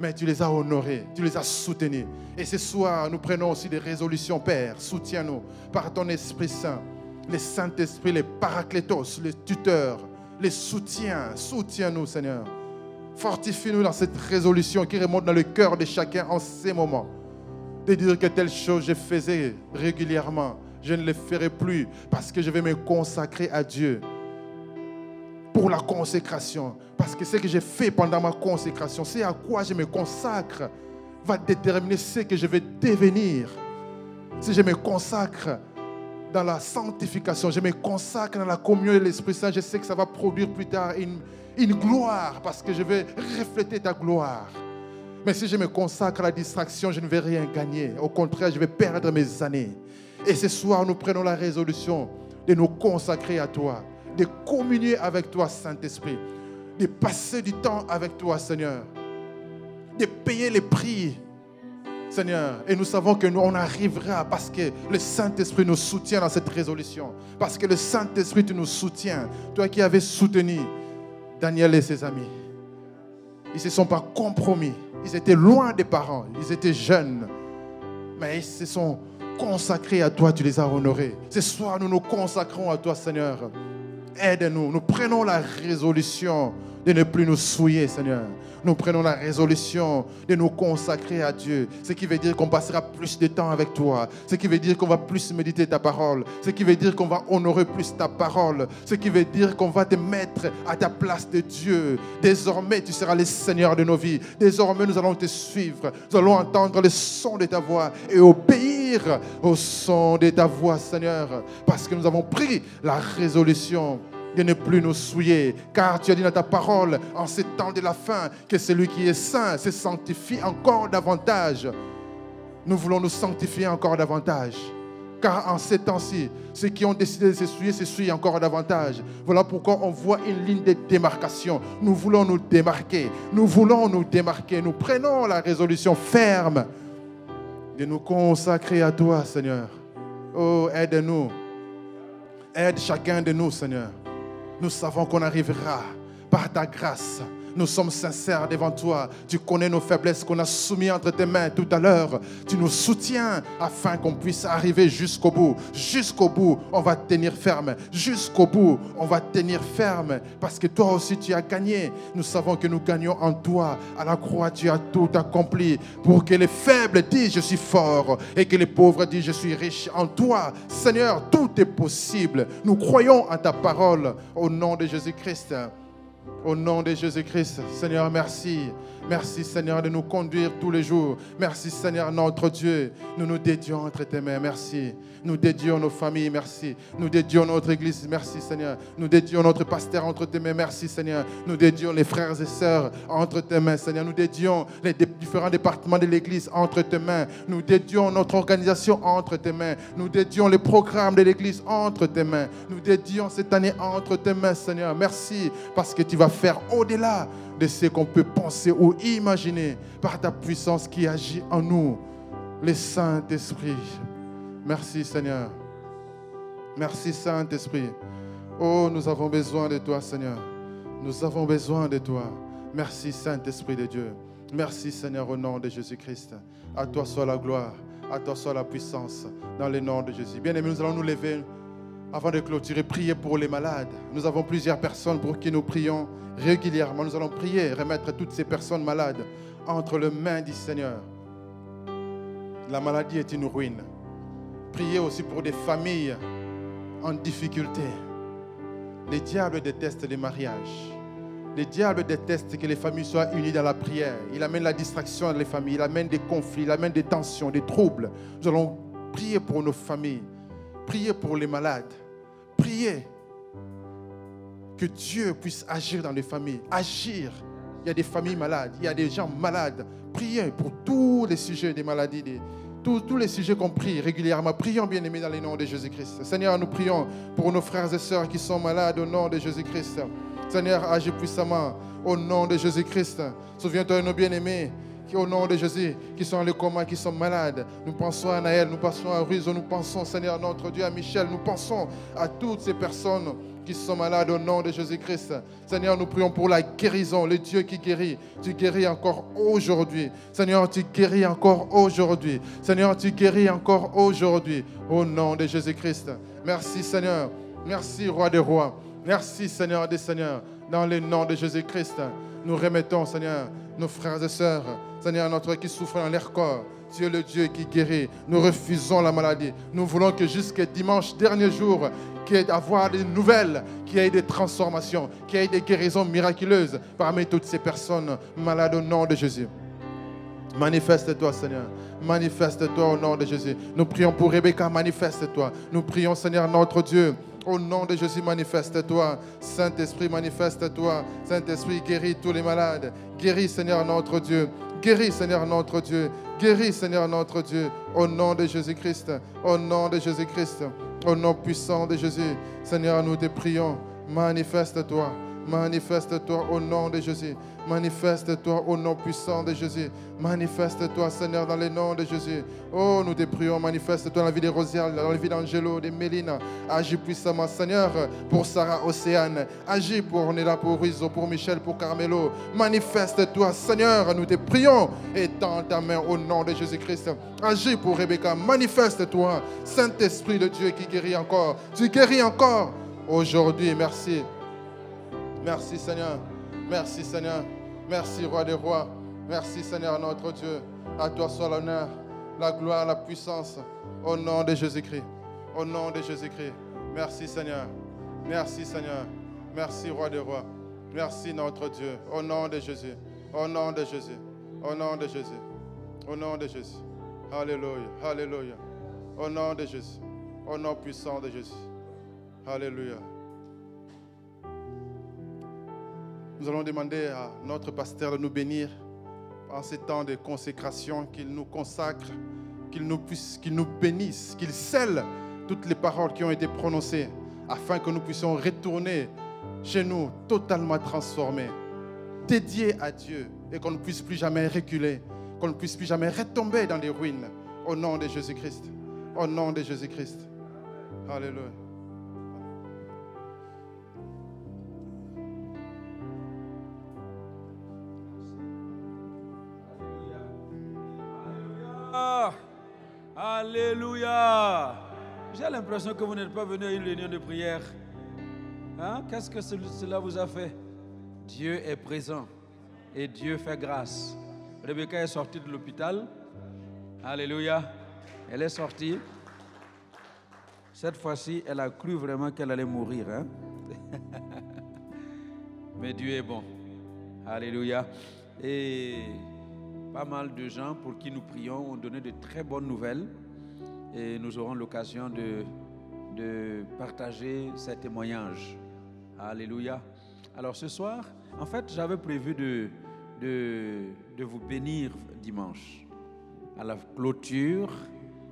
mais tu les as honorés, tu les as soutenus. Et ce soir, nous prenons aussi des résolutions, Père. Soutiens-nous par ton Esprit Saint, les Saint-Esprit, les paraclétos, les tuteurs, les soutiens. Soutiens-nous, Seigneur. Fortifie-nous dans cette résolution qui remonte dans le cœur de chacun en ces moments. De dire que telle chose je faisais régulièrement, je ne le ferai plus parce que je vais me consacrer à Dieu pour la consécration. Parce que ce que j'ai fait pendant ma consécration, c'est à quoi je me consacre, va déterminer ce que je vais devenir. Si je me consacre dans la sanctification, je me consacre dans la communion de l'Esprit Saint, je sais que ça va produire plus tard une, une gloire parce que je vais refléter ta gloire. Mais si je me consacre à la distraction, je ne vais rien gagner. Au contraire, je vais perdre mes années. Et ce soir, nous prenons la résolution de nous consacrer à toi de communier avec toi, Saint-Esprit, de passer du temps avec toi, Seigneur, de payer les prix, Seigneur. Et nous savons que nous, on arrivera parce que le Saint-Esprit nous soutient dans cette résolution. Parce que le Saint-Esprit nous soutient. Toi qui avais soutenu Daniel et ses amis. Ils ne se sont pas compromis. Ils étaient loin des parents. Ils étaient jeunes. mais ils se sont consacrés à toi, tu les as honorés. Ce soir, nous nous consacrons à toi, Seigneur. Aide-nous. Nous prenons la résolution de ne plus nous souiller, Seigneur nous prenons la résolution de nous consacrer à Dieu. Ce qui veut dire qu'on passera plus de temps avec toi. Ce qui veut dire qu'on va plus méditer ta parole. Ce qui veut dire qu'on va honorer plus ta parole. Ce qui veut dire qu'on va te mettre à ta place de Dieu. Désormais, tu seras le Seigneur de nos vies. Désormais, nous allons te suivre. Nous allons entendre le son de ta voix et obéir au son de ta voix, Seigneur. Parce que nous avons pris la résolution de ne plus nous souiller. Car tu as dit dans ta parole, en ces temps de la fin, que celui qui est saint se sanctifie encore davantage. Nous voulons nous sanctifier encore davantage. Car en ces temps-ci, ceux qui ont décidé de se souiller se souillent encore davantage. Voilà pourquoi on voit une ligne de démarcation. Nous voulons nous démarquer. Nous voulons nous démarquer. Nous prenons la résolution ferme de nous consacrer à toi, Seigneur. Oh, aide-nous. Aide chacun de nous, Seigneur nous savons qu'on arrivera par ta grâce nous sommes sincères devant toi. Tu connais nos faiblesses qu'on a soumises entre tes mains tout à l'heure. Tu nous soutiens afin qu'on puisse arriver jusqu'au bout. Jusqu'au bout, on va tenir ferme. Jusqu'au bout, on va tenir ferme. Parce que toi aussi, tu as gagné. Nous savons que nous gagnons en toi. À la croix, tu as tout accompli. Pour que les faibles disent, je suis fort. Et que les pauvres disent, je suis riche. En toi, Seigneur, tout est possible. Nous croyons en ta parole. Au nom de Jésus-Christ. Au nom de Jésus-Christ, Seigneur, merci. Merci Seigneur de nous conduire tous les jours. Merci Seigneur notre Dieu. Nous nous dédions entre tes mains. Merci. Nous dédions nos familles. Merci. Nous dédions notre église. Merci Seigneur. Nous dédions notre pasteur entre tes mains. Merci Seigneur. Nous dédions les frères et sœurs entre tes mains Seigneur. Nous dédions les différents départements de l'église entre tes mains. Nous dédions notre organisation entre tes mains. Nous dédions les programmes de l'église entre tes mains. Nous dédions cette année entre tes mains Seigneur. Merci parce que tu vas faire au-delà de ce qu'on peut penser ou imaginer par ta puissance qui agit en nous, le Saint-Esprit. Merci Seigneur. Merci Saint-Esprit. Oh, nous avons besoin de toi Seigneur. Nous avons besoin de toi. Merci Saint-Esprit de Dieu. Merci Seigneur au nom de Jésus-Christ. À toi soit la gloire, à toi soit la puissance dans le nom de Jésus. Bien aimés, nous allons nous lever avant de clôturer, prier pour les malades. Nous avons plusieurs personnes pour qui nous prions régulièrement. Nous allons prier, remettre toutes ces personnes malades entre les mains du Seigneur. La maladie est une ruine. Priez aussi pour des familles en difficulté. Les diables détestent les mariages. Les diables détestent que les familles soient unies dans la prière. Il amène la distraction dans les familles, il amène des conflits, il amène des tensions, des troubles. Nous allons prier pour nos familles, prier pour les malades, prier que Dieu puisse agir dans les familles, agir. Il y a des familles malades, il y a des gens malades. Priez pour tous les sujets des maladies, tous, les sujets qu'on prie régulièrement. Prions, bien aimés, dans le nom de Jésus-Christ. Seigneur, nous prions pour nos frères et sœurs qui sont malades au nom de Jésus-Christ. Seigneur, agis puissamment au nom de Jésus-Christ. Souviens-toi de nos bien-aimés au nom de Jésus, qui sont dans le coma, qui sont malades. Nous pensons à Naël, nous pensons à Ruiz, nous pensons, Seigneur, notre Dieu, à Michel, nous pensons à toutes ces personnes qui sont malades au nom de Jésus-Christ. Seigneur, nous prions pour la guérison, le Dieu qui guérit. Tu guéris encore aujourd'hui. Seigneur, tu guéris encore aujourd'hui. Seigneur, tu guéris encore aujourd'hui au nom de Jésus-Christ. Merci Seigneur. Merci Roi des rois. Merci Seigneur des seigneurs. Dans le nom de Jésus-Christ, nous remettons Seigneur nos frères et sœurs. Seigneur, notre qui souffre dans leur corps. Tu es le Dieu qui guérit. Nous refusons la maladie. Nous voulons que jusqu'à dimanche, dernier jour, qu'il y ait des nouvelles, qu'il y ait des transformations, qu'il y ait des guérisons miraculeuses parmi toutes ces personnes malades au nom de Jésus. Manifeste-toi, Seigneur. Manifeste-toi au nom de Jésus. Nous prions pour Rebecca, manifeste-toi. Nous prions, Seigneur, notre Dieu. Au nom de Jésus, manifeste-toi. Saint-Esprit, manifeste-toi. Saint-Esprit, guéris tous les malades. Guéris, Seigneur, notre Dieu. Guéris, Seigneur, notre Dieu. Guéris, Seigneur, notre Dieu. Au nom de Jésus-Christ. Au nom de Jésus-Christ. Au nom puissant de Jésus. Seigneur, nous te prions. Manifeste-toi. Manifeste-toi au nom de Jésus. Manifeste-toi au nom puissant de Jésus. Manifeste-toi, Seigneur, dans le nom de Jésus. Oh, nous te prions, manifeste-toi dans la vie de Rosial, dans la vie d'Angelo, de Mélina. Agis puissamment, Seigneur, pour Sarah Océane. Agis pour Nela, pour Rizzo, pour Michel, pour Carmelo. Manifeste-toi, Seigneur, nous te prions. Et tends ta main au nom de Jésus-Christ. Agis pour Rebecca. Manifeste-toi, Saint-Esprit de Dieu qui guérit encore. Tu guéris encore aujourd'hui. Merci. Merci, Seigneur. Merci, Seigneur. Merci, Roi des Rois. Merci, Seigneur, notre Dieu. À toi soit l'honneur, la gloire, la puissance. Au nom de Jésus-Christ. Au nom de Jésus-Christ. Merci, Seigneur. Merci, Seigneur. Merci, Roi des Rois. Merci, notre Dieu. Au nom de Jésus. Au nom de Jésus. Au nom de Jésus. Au nom de Jésus. Alléluia. Alléluia. Au nom de Jésus. Au nom puissant de Jésus. Alléluia. Nous allons demander à notre pasteur de nous bénir en ces temps de consécration, qu'il nous consacre, qu'il nous, puisse, qu'il nous bénisse, qu'il scelle toutes les paroles qui ont été prononcées, afin que nous puissions retourner chez nous totalement transformés, dédiés à Dieu, et qu'on ne puisse plus jamais reculer, qu'on ne puisse plus jamais retomber dans les ruines, au nom de Jésus-Christ. Au nom de Jésus-Christ. Alléluia. Alléluia. J'ai l'impression que vous n'êtes pas venu à une réunion de prière. Hein? Qu'est-ce que cela vous a fait? Dieu est présent et Dieu fait grâce. Rebecca est sortie de l'hôpital. Alléluia. Elle est sortie. Cette fois-ci, elle a cru vraiment qu'elle allait mourir. Hein? Mais Dieu est bon. Alléluia. Et pas mal de gens pour qui nous prions ont donné de très bonnes nouvelles et nous aurons l'occasion de, de partager ces témoignages. Alléluia. Alors ce soir, en fait, j'avais prévu de, de, de, vous bénir dimanche. À la clôture,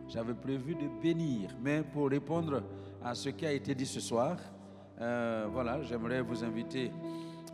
j'avais prévu de bénir. Mais pour répondre à ce qui a été dit ce soir, euh, voilà, j'aimerais vous inviter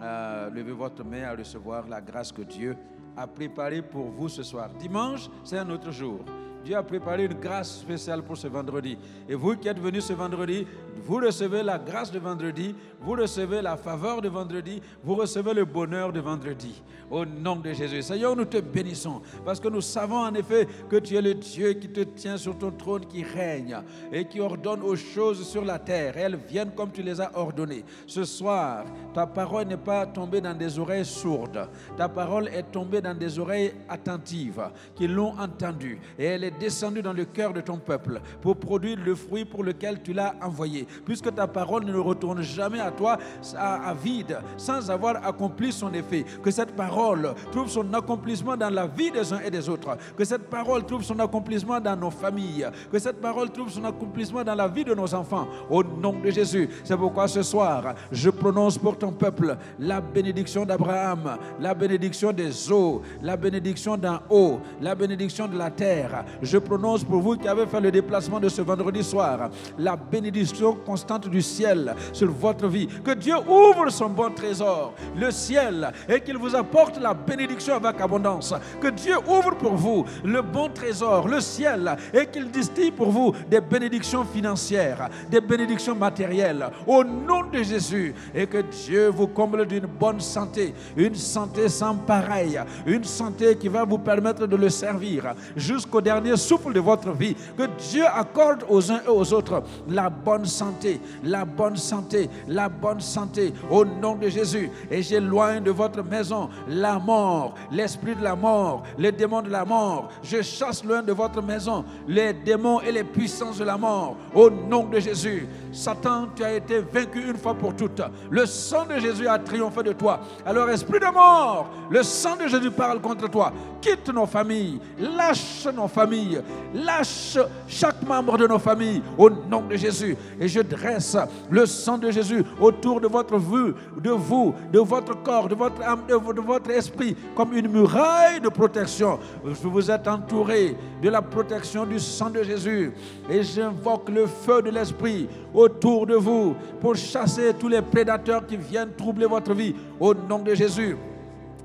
à lever votre main à recevoir la grâce que Dieu a préparée pour vous ce soir. Dimanche, c'est un autre jour. Dieu a préparé une grâce spéciale pour ce vendredi. Et vous qui êtes venus ce vendredi, vous recevez la grâce de vendredi, vous recevez la faveur de vendredi, vous recevez le bonheur de vendredi. Au nom de Jésus. Seigneur, nous te bénissons parce que nous savons en effet que tu es le Dieu qui te tient sur ton trône, qui règne et qui ordonne aux choses sur la terre. elles viennent comme tu les as ordonnées. Ce soir, ta parole n'est pas tombée dans des oreilles sourdes. Ta parole est tombée dans des oreilles attentives qui l'ont entendue. Et elle est descendue dans le cœur de ton peuple pour produire le fruit pour lequel tu l'as envoyé. Puisque ta parole ne retourne jamais à toi à, vide, sans avoir accompli son effet. Que cette parole trouve son accomplissement dans la vie des uns et des autres. Que cette parole trouve son accomplissement dans nos familles. Que cette parole trouve son accomplissement dans la vie de nos enfants. Au nom de Jésus. C'est pourquoi ce soir, je prononce pour ton peuple la bénédiction d'Abraham, la bénédiction des eaux, la bénédiction d'en haut, la bénédiction de la terre. Je prononce pour vous qui avez fait le déplacement de ce vendredi soir, la bénédiction constante du ciel sur votre vie. Que Dieu ouvre son bon trésor, le ciel, et qu'il vous apporte la bénédiction avec abondance. Que Dieu ouvre pour vous le bon trésor, le ciel, et qu'il distille pour vous des bénédictions financières, des bénédictions matérielles, au nom de Jésus. Et que Dieu vous comble d'une bonne santé, une santé sans pareil, une santé qui va vous permettre de le servir jusqu'au dernier souffle de votre vie. Que Dieu accorde aux uns et aux autres la bonne santé, la bonne santé, la bonne santé au nom de Jésus. Et j'éloigne de votre maison la mort, l'esprit de la mort, les démons de la mort. Je chasse loin de votre maison les démons et les puissances de la mort au nom de Jésus. Satan, tu as été vaincu une fois pour toutes. Le sang de Jésus a triomphé de toi. Alors, esprit de mort, le sang de Jésus parle contre toi. Quitte nos familles, lâche nos familles, lâche chaque membre de nos familles au nom de Jésus. Et je dresse le sang de Jésus autour de votre vue, de vous, de votre corps, de votre âme, de, votre esprit, comme une muraille de protection. Vous êtes entouré de la protection du sang de Jésus. Et j'invoque le feu de l'esprit autour de vous pour chasser tous les prédateurs qui viennent troubler votre vie. Au nom de Jésus.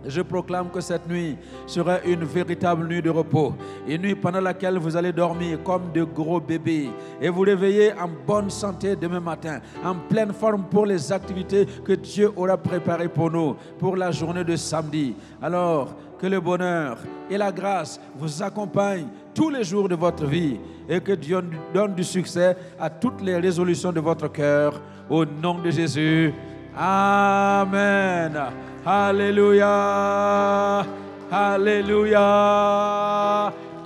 Je proclame que cette nuit sera une véritable nuit de repos, une nuit pendant laquelle vous allez dormir comme de gros bébés et vous réveiller en bonne santé demain matin, en pleine forme pour les activités que Dieu aura préparées pour nous pour la journée de samedi. Alors, que le bonheur et la grâce vous accompagnent tous les jours de votre vie et que Dieu donne du succès à toutes les résolutions de votre cœur. Au nom de Jésus. Amen. Alléluia. Alléluia.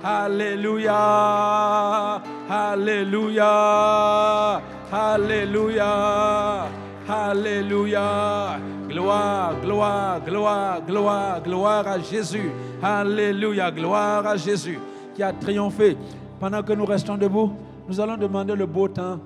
Alléluia. Alléluia. Alléluia. Alléluia. Gloire, gloire, gloire, gloire, gloire à Jésus. Alléluia. Gloire à Jésus qui a triomphé. Pendant que nous restons debout, nous allons demander le beau temps